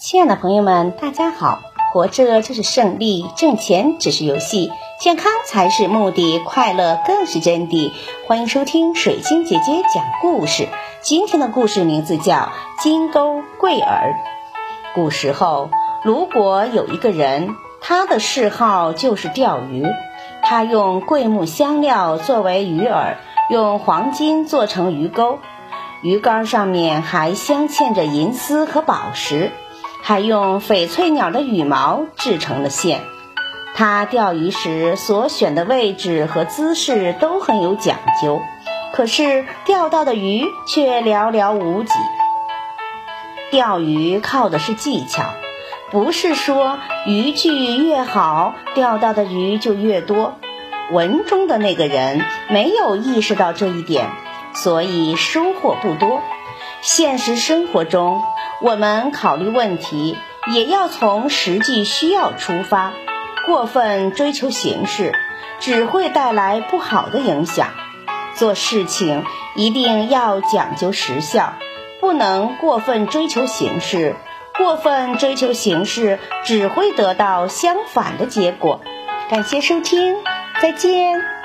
亲爱的朋友们，大家好！活着就是胜利，挣钱只是游戏，健康才是目的，快乐更是真谛。欢迎收听水晶姐姐讲故事。今天的故事名字叫《金钩桂耳》。古时候，鲁国有一个人，他的嗜好就是钓鱼。他用桂木香料作为鱼饵，用黄金做成鱼钩，鱼竿上面还镶嵌着银丝和宝石。还用翡翠鸟的羽毛制成了线。他钓鱼时所选的位置和姿势都很有讲究，可是钓到的鱼却寥寥无几。钓鱼靠的是技巧，不是说渔具越好，钓到的鱼就越多。文中的那个人没有意识到这一点，所以收获不多。现实生活中，我们考虑问题也要从实际需要出发，过分追求形式只会带来不好的影响。做事情一定要讲究实效，不能过分追求形式。过分追求形式只会得到相反的结果。感谢收听，再见。